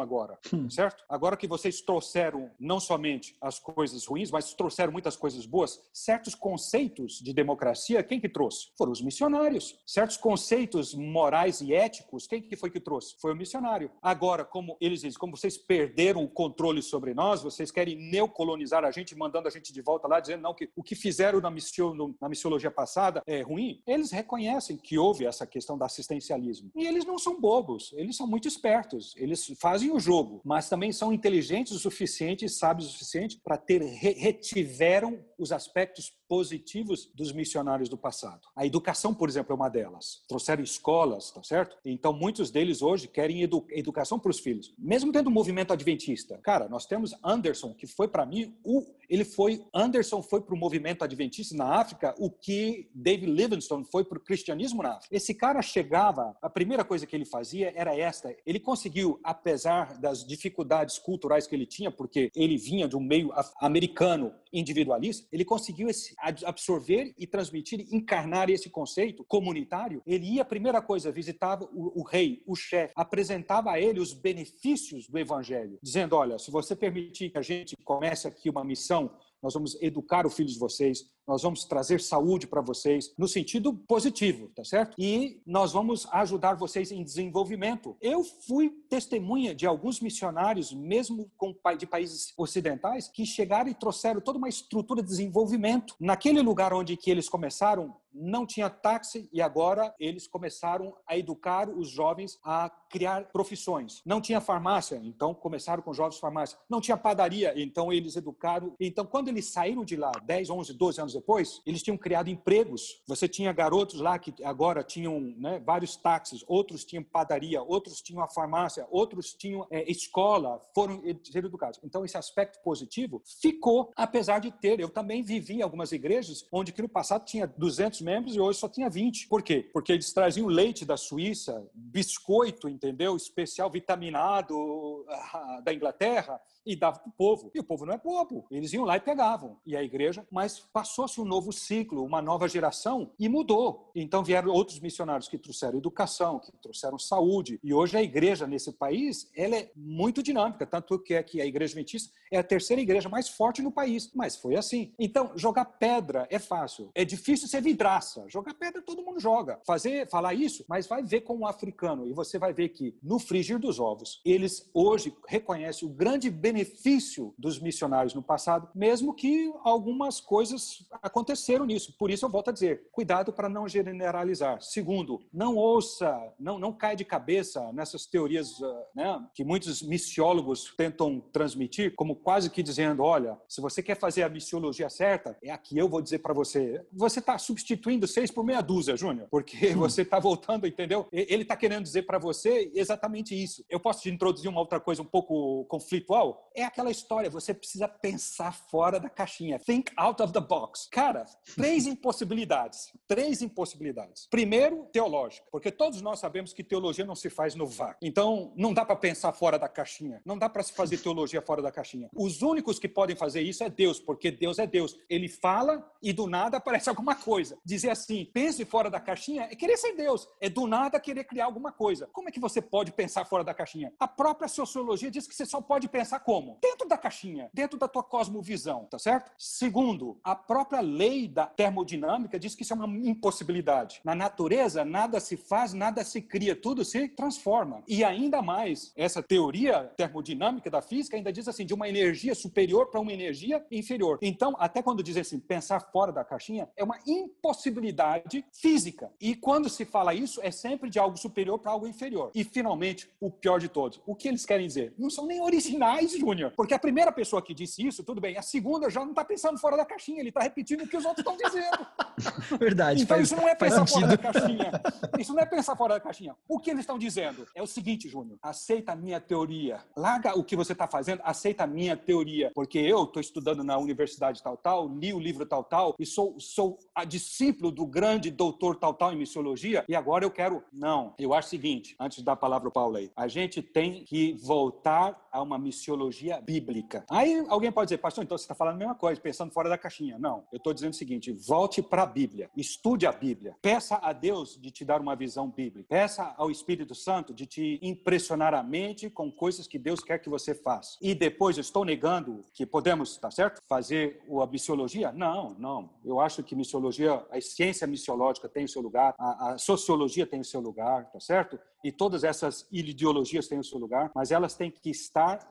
S6: agora, certo? Agora que vocês trouxeram não somente as coisas ruins, mas trouxeram muitas coisas boas, certos conceitos de democracia, quem que trouxe? Foram os missionários. Certos conceitos morais e éticos, quem que foi que trouxe? Foi o missionário. Agora, como eles dizem, como vocês perderam o controle sobre nós, vocês querem neocolonizar a gente, mandando a gente de volta lá, dizendo não que o que fizeram na, missio, na missiologia passada é ruim. Eles reconhecem que houve essa questão do assistencialismo. E eles não são bobos, eles são muito espertos. Eles fazem o jogo, mas também são inteligentes o suficiente sábios o suficiente para ter re- retiveram os aspectos positivos dos missionários do passado. A educação, por exemplo, é uma delas. Trouxeram escolas, tá certo? Então, muitos deles hoje querem edu educação para os filhos. Mesmo tendo um movimento adventista. Cara, nós temos Anderson, que foi para mim o ele foi Anderson foi para o movimento adventista na África, o que David Livingstone foi para o cristianismo na África. Esse cara chegava, a primeira coisa que ele fazia era esta. Ele conseguiu, apesar das dificuldades culturais que ele tinha, porque ele vinha de um meio americano individualista, ele conseguiu esse, absorver e transmitir, encarnar esse conceito comunitário. Ele ia, a primeira coisa, visitava o, o rei, o chefe, apresentava a ele os benefícios do evangelho, dizendo: olha, se você permitir que a gente comece aqui uma missão, nós vamos educar o filho de vocês, nós vamos trazer saúde para vocês, no sentido positivo, tá certo? E nós vamos ajudar vocês em desenvolvimento. Eu fui testemunha de alguns missionários, mesmo de países ocidentais, que chegaram e trouxeram toda uma estrutura de desenvolvimento. Naquele lugar onde que eles começaram, não tinha táxi e agora eles começaram a educar os jovens a criar profissões. Não tinha farmácia, então começaram com jovens farmácias. Não tinha padaria, então eles educaram. Então, quando eles saíram de lá, 10, 11, 12 anos depois, eles tinham criado empregos. Você tinha garotos lá que agora tinham né, vários táxis, outros tinham padaria, outros tinham a farmácia, outros tinham é, escola, foram ser educados. Então, esse aspecto positivo ficou, apesar de ter. Eu também vivi em algumas igrejas onde que no passado tinha 200 membros e hoje só tinha 20. Por quê? Porque eles traziam leite da Suíça, biscoito, entendeu? Especial vitaminado [laughs] da Inglaterra e dava para o povo. E o povo não é bobo. Eles iam lá e pegavam. E a igreja, mas passou-se um novo ciclo, uma nova geração e mudou. Então vieram outros missionários que trouxeram educação, que trouxeram saúde. E hoje a igreja nesse país, ela é muito dinâmica, tanto que é que a igreja adventista é a terceira igreja mais forte no país. Mas foi assim. Então, jogar pedra é fácil. É difícil ser vidraça. Jogar pedra todo mundo joga. Fazer, falar isso, mas vai ver com o africano e você vai ver que no frigir dos ovos, eles hoje reconhecem o grande benefício benefício dos missionários no passado, mesmo que algumas coisas aconteceram nisso. Por isso eu volto a dizer, cuidado para não generalizar. Segundo, não ouça, não, não caia de cabeça nessas teorias uh, né, que muitos missiólogos tentam transmitir, como quase que dizendo, olha, se você quer fazer a missiologia certa, é aqui eu vou dizer para você. Você está substituindo seis por meia dúzia, Júnior, porque [laughs] você está voltando, entendeu? Ele está querendo dizer para você exatamente isso. Eu posso te introduzir uma outra coisa um pouco conflitual? É aquela história, você precisa pensar fora da caixinha. Think out of the box. Cara, três [laughs] impossibilidades. Três impossibilidades. Primeiro, teológica, porque todos nós sabemos que teologia não se faz no vácuo. Então, não dá para pensar fora da caixinha. Não dá para se fazer teologia fora da caixinha. Os únicos que podem fazer isso é Deus, porque Deus é Deus. Ele fala e do nada aparece alguma coisa. Dizer assim, pense fora da caixinha é querer ser Deus. É do nada querer criar alguma coisa. Como é que você pode pensar fora da caixinha? A própria sociologia diz que você só pode pensar como? Dentro da caixinha, dentro da tua cosmovisão, tá certo? Segundo, a própria lei da termodinâmica diz que isso é uma impossibilidade. Na natureza, nada se faz, nada se cria, tudo se transforma. E ainda mais, essa teoria termodinâmica da física ainda diz assim, de uma energia superior para uma energia inferior. Então, até quando dizem assim, pensar fora da caixinha, é uma impossibilidade física. E quando se fala isso, é sempre de algo superior para algo inferior. E, finalmente, o pior de todos, o que eles querem dizer? Não são nem originais, Júnior. Porque a primeira pessoa que disse isso, tudo bem. A segunda já não está pensando fora da caixinha, ele está repetindo o que os outros estão dizendo. [laughs]
S4: Verdade.
S6: Então,
S4: faz,
S6: isso não é pensar fora da caixinha. Isso não é pensar fora da caixinha. O que eles estão dizendo é o seguinte, Júnior: aceita a minha teoria. Larga o que você está fazendo, aceita a minha teoria. Porque eu estou estudando na universidade tal, tal, li o livro tal, tal, e sou, sou a discípulo do grande doutor tal, tal em missiologia, e agora eu quero. Não. Eu acho o seguinte, antes de dar a palavra para o Paulo aí, a gente tem que voltar a uma missiologia bíblica. Aí alguém pode dizer, pastor, então você está falando a mesma coisa, pensando fora da caixinha. Não. Eu estou dizendo o seguinte: volte para a Bíblia, estude a Bíblia, peça a Deus de te dar uma visão bíblica, peça ao Espírito Santo de te impressionar a mente com coisas que Deus quer que você faça. E depois, eu estou negando que podemos, tá certo? Fazer a missiologia? Não, não. Eu acho que missiologia, a ciência missiológica tem o seu lugar, a, a sociologia tem o seu lugar, tá certo? E todas essas ideologias têm o seu lugar, mas elas têm que estar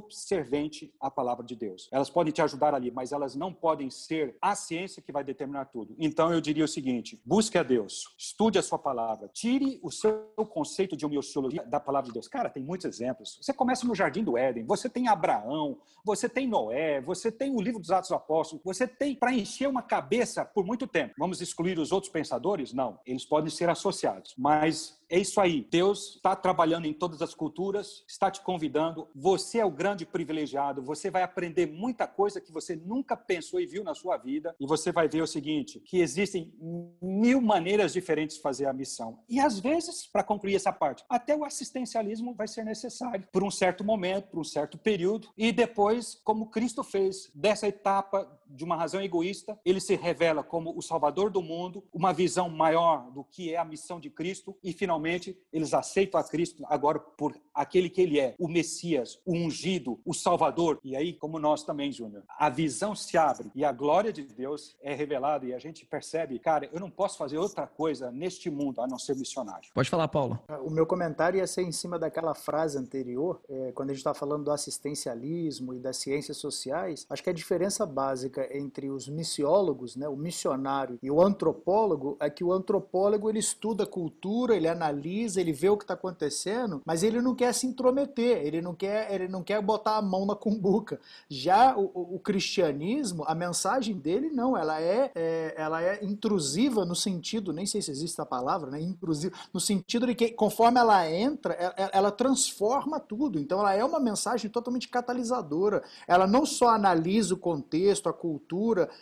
S6: subservente à palavra de Deus. Elas podem te ajudar ali, mas elas não podem ser a ciência que vai determinar tudo. Então eu diria o seguinte: busque a Deus, estude a sua palavra, tire o seu conceito de homeossiologia da palavra de Deus. Cara, tem muitos exemplos. Você começa no Jardim do Éden, você tem Abraão, você tem Noé, você tem o livro dos Atos dos Apóstolos, você tem para encher uma cabeça por muito tempo. Vamos excluir os outros pensadores? Não, eles podem ser associados, mas é isso aí. Deus está trabalhando em todas as culturas, está te convidando. Você é o grande privilegiado. Você vai aprender muita coisa que você nunca pensou e viu na sua vida. E você vai ver o seguinte: que existem mil maneiras diferentes de fazer a missão. E às vezes, para concluir essa parte, até o assistencialismo vai ser necessário por um certo momento, por um certo período. E depois, como Cristo fez dessa etapa de uma razão egoísta, ele se revela como o Salvador do mundo, uma visão maior do que é a missão de Cristo e finalmente eles aceitam a Cristo agora por aquele que ele é, o Messias, o ungido, o Salvador. E aí, como nós também, Júnior, a visão se abre e a glória de Deus é revelada e a gente percebe, cara, eu não posso fazer outra coisa neste mundo a não ser missionário.
S4: Pode falar, Paulo.
S5: O meu comentário ia ser em cima daquela frase anterior, é, quando a gente está falando do assistencialismo e das ciências sociais. Acho que a diferença básica entre os missiólogos, né, o missionário e o antropólogo, é que o antropólogo ele estuda cultura, ele analisa ele vê o que está acontecendo, mas ele não quer se intrometer, ele não quer, ele não quer botar a mão na cumbuca. Já o, o, o cristianismo, a mensagem dele não, ela é, é, ela é intrusiva no sentido, nem sei se existe a palavra, né? Intrusiva, no sentido de que conforme ela entra, ela, ela transforma tudo. Então ela é uma mensagem totalmente catalisadora. Ela não só analisa o contexto, a cultura,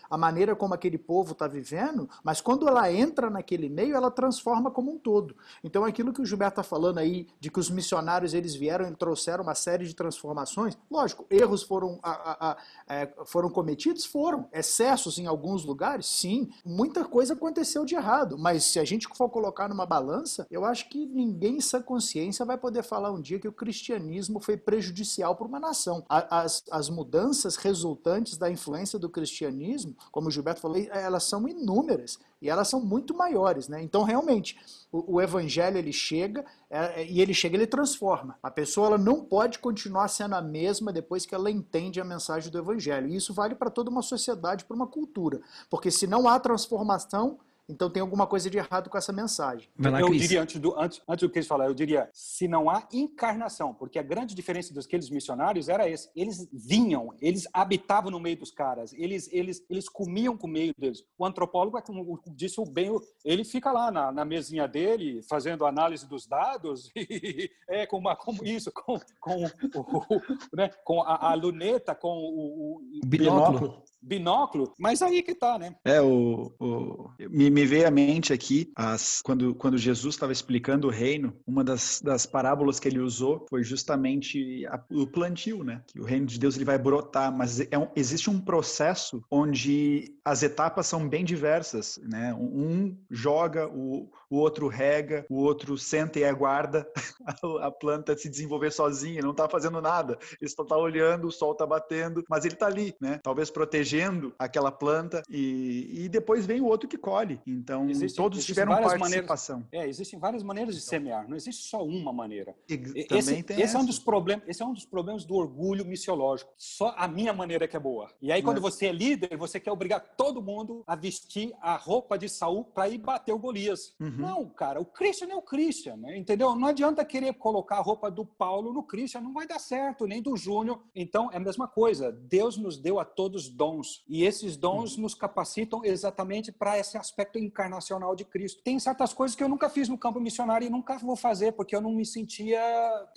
S5: a maneira como aquele povo está vivendo, mas quando ela entra naquele meio, ela transforma como um todo. Então aquilo que o Gilberto está falando aí, de que os missionários eles vieram e trouxeram uma série de transformações, lógico, erros foram, a, a, a, é, foram cometidos? Foram. Excessos em alguns lugares? Sim. Muita coisa aconteceu de errado, mas se a gente for colocar numa balança, eu acho que ninguém em sã consciência vai poder falar um dia que o cristianismo foi prejudicial para uma nação. As, as mudanças resultantes da influência do cristianismo, como o Gilberto falou, elas são inúmeras e elas são muito maiores, né? Então, realmente, o, o evangelho ele chega é, é, e ele chega, ele transforma. A pessoa ela não pode continuar sendo a mesma depois que ela entende a mensagem do evangelho. E isso vale para toda uma sociedade, para uma cultura, porque se não há transformação, então tem alguma coisa de errado com essa mensagem.
S6: Lá, eu diria, antes do, antes, antes do que eles falaram, eu diria, se não há encarnação, porque a grande diferença daqueles missionários era esse. Eles vinham, eles habitavam no meio dos caras, eles, eles, eles comiam com o meio deles. O antropólogo, é como disse o bem, ele fica lá na, na mesinha dele, fazendo análise dos dados, [laughs] e, é, com, uma, com isso, com, com, o, né, com a, a, luneta, com o,
S4: o binóculo.
S6: binóculo. Mas aí que tá, né?
S1: É, o, o me, me veio à mente aqui, as, quando, quando Jesus estava explicando o reino, uma das, das parábolas que ele usou foi justamente a, o plantio, né? Que o reino de Deus ele vai brotar, mas é um, existe um processo onde as etapas são bem diversas, né? Um joga, o, o outro rega, o outro senta e aguarda [laughs] a, planta se desenvolver sozinha, não está fazendo nada. Ele só está olhando, o sol está batendo, mas ele está ali, né? Talvez protegendo aquela planta e, e depois vem o outro que colhe. Então, existe, todos tiveram participação.
S6: Maneiras, é, existem várias maneiras de semear, não existe só uma maneira.
S1: E,
S6: esse, esse é um dos problemas, esse é um dos problemas do orgulho missiológico. Só a minha maneira que é boa. E aí quando é. você é líder, você quer obrigar todo mundo a vestir a roupa de Saul para ir bater o Golias. Uhum. Não, cara, o Christian é o Christian, né? entendeu? Não adianta querer colocar a roupa do Paulo no Christian, não vai dar certo, nem do Júnior. Então é a mesma coisa. Deus nos deu a todos dons e esses dons uhum. nos capacitam exatamente para esse aspecto encarnacional de Cristo. Tem certas coisas que eu nunca fiz no campo missionário e nunca vou fazer porque eu não me sentia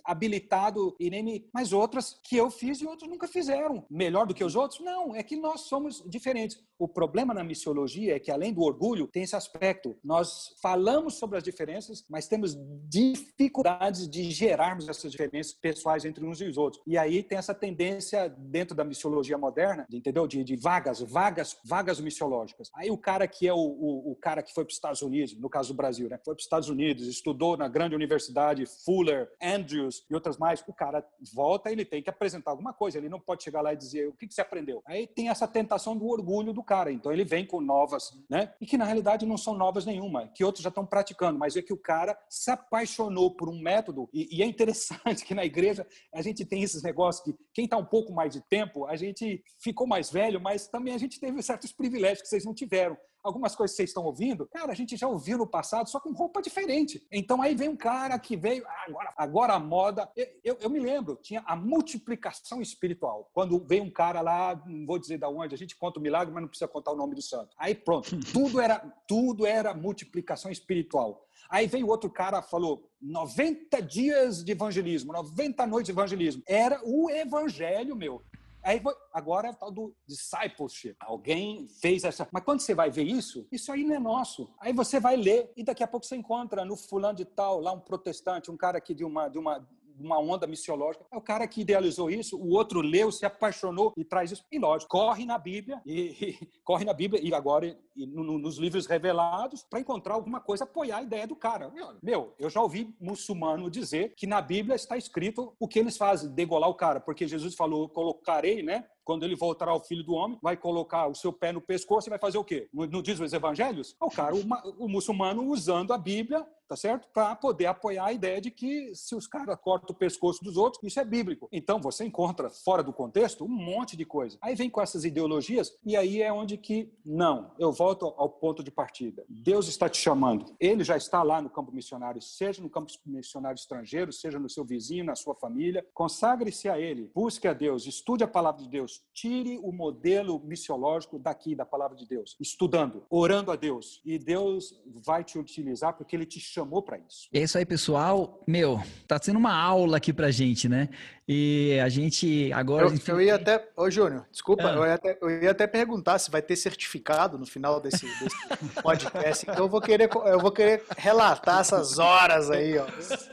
S6: habilitado e nem me... Mas outras que eu fiz e outros nunca fizeram. Melhor do que os outros? Não, é que nós somos diferentes. O problema na missiologia é que, além do orgulho, tem esse aspecto. Nós falamos sobre as diferenças, mas temos dificuldades de gerarmos essas diferenças pessoais entre uns e os outros. E aí tem essa tendência dentro da missiologia moderna, entendeu? De, de vagas, vagas, vagas missiológicas. Aí o cara que é o, o, o cara que foi para os Estados Unidos, no caso do Brasil, né? Foi para os Estados Unidos, estudou na grande universidade, Fuller, Andrews e outras mais. O cara volta, ele tem que apresentar alguma coisa. Ele não pode chegar lá e dizer o que, que você aprendeu. Aí tem essa tentação do orgulho do cara. Então ele vem com novas, né? E que na realidade não são novas nenhuma, que outros já estão praticando, mas é que o cara se apaixonou por um método e, e é interessante [laughs] que na igreja a gente tem esses negócios que quem está um pouco mais de tempo, a gente ficou mais velho, mas também a gente teve certos privilégios que vocês não tiveram algumas coisas que vocês estão ouvindo, cara, a gente já ouviu no passado, só com roupa diferente. Então aí vem um cara que veio, ah, agora, agora a moda. Eu, eu, eu, me lembro, tinha a multiplicação espiritual. Quando veio um cara lá, não vou dizer da onde, a gente conta o milagre, mas não precisa contar o nome do santo. Aí pronto, [laughs] tudo era, tudo era multiplicação espiritual. Aí veio outro cara, falou 90 dias de evangelismo, 90 noites de evangelismo. Era o evangelho, meu. Aí agora é o tal do discipleship. Alguém fez essa. Mas quando você vai ver isso, isso aí não é nosso. Aí você vai ler e daqui a pouco você encontra no fulano de tal, lá um protestante, um cara aqui de uma, de uma uma onda missiológica. É o cara que idealizou isso, o outro leu, se apaixonou e traz isso. E lógico, corre na Bíblia e, e [laughs] corre na Bíblia e agora e no, nos livros revelados para encontrar alguma coisa apoiar a ideia do cara. Meu, eu já ouvi muçulmano dizer que na Bíblia está escrito o que eles fazem, degolar o cara, porque Jesus falou, colocarei, né? Quando ele voltará ao filho do homem, vai colocar o seu pé no pescoço e vai fazer o quê? Não diz os evangelhos? O cara, o, o muçulmano usando a Bíblia tá certo? Para poder apoiar a ideia de que se os caras cortam o pescoço dos outros, isso é bíblico. Então você encontra fora do contexto um monte de coisa. Aí vem com essas ideologias e aí é onde que não, eu volto ao ponto de partida. Deus está te chamando. Ele já está lá no campo missionário, seja no campo missionário estrangeiro, seja no seu vizinho, na sua família. Consagre-se a ele, busque a Deus, estude a palavra de Deus, tire o modelo missiológico daqui da palavra de Deus, estudando, orando a Deus, e Deus vai te utilizar porque ele te chamou para isso.
S4: É isso aí, pessoal. Meu, tá sendo uma aula aqui pra gente, né? E a gente agora.
S5: Eu, eu ia até. Ô, Júnior, desculpa, ah. eu, ia até, eu ia até perguntar se vai ter certificado no final desse, desse [laughs] podcast. Então eu vou, querer, eu vou querer relatar essas horas aí, ó.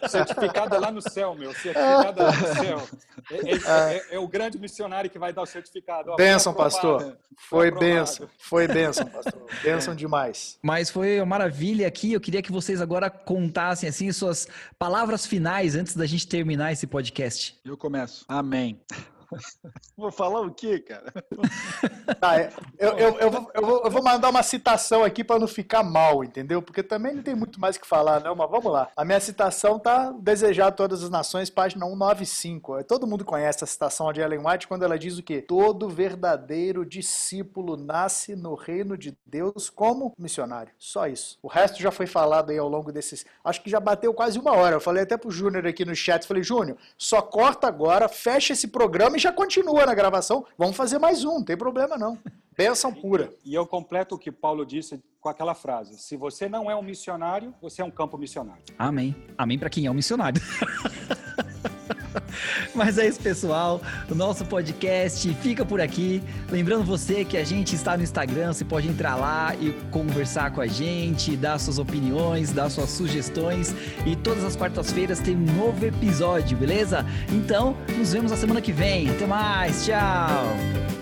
S6: Certificado é lá no céu, meu. Certificado é lá no céu. É, é, é, é o grande missionário que vai dar o certificado.
S5: Ó, benção, pastor. Foi, foi benção. Foi benção, pastor. [laughs] Benção demais.
S4: Mas foi uma maravilha aqui. Eu queria que vocês agora contassem assim suas palavras finais antes da gente terminar esse podcast.
S1: Eu começo. Amém. Vou falar o quê, cara? [laughs]
S5: Tá, é, eu, eu, eu, vou, eu, vou, eu vou mandar uma citação aqui para não ficar mal, entendeu? Porque também não tem muito mais o que falar, não, mas vamos lá. A minha citação tá Desejar Todas as Nações, página 195. Todo mundo conhece a citação de Ellen White quando ela diz o quê? Todo verdadeiro discípulo nasce no reino de Deus como missionário. Só isso. O resto já foi falado aí ao longo desses. Acho que já bateu quase uma hora. Eu falei até pro Júnior aqui no chat, falei, Júnior, só corta agora, fecha esse programa e já continua na gravação. Vamos fazer mais um, não tem problema não. Bênção pura.
S6: E eu completo o que Paulo disse com aquela frase: se você não é um missionário, você é um campo missionário.
S4: Amém. Amém para quem é um missionário. [laughs] [laughs] Mas é isso, pessoal. O nosso podcast fica por aqui. Lembrando você que a gente está no Instagram, você pode entrar lá e conversar com a gente, dar suas opiniões, dar suas sugestões. E todas as quartas-feiras tem um novo episódio, beleza? Então, nos vemos na semana que vem. Até mais, tchau!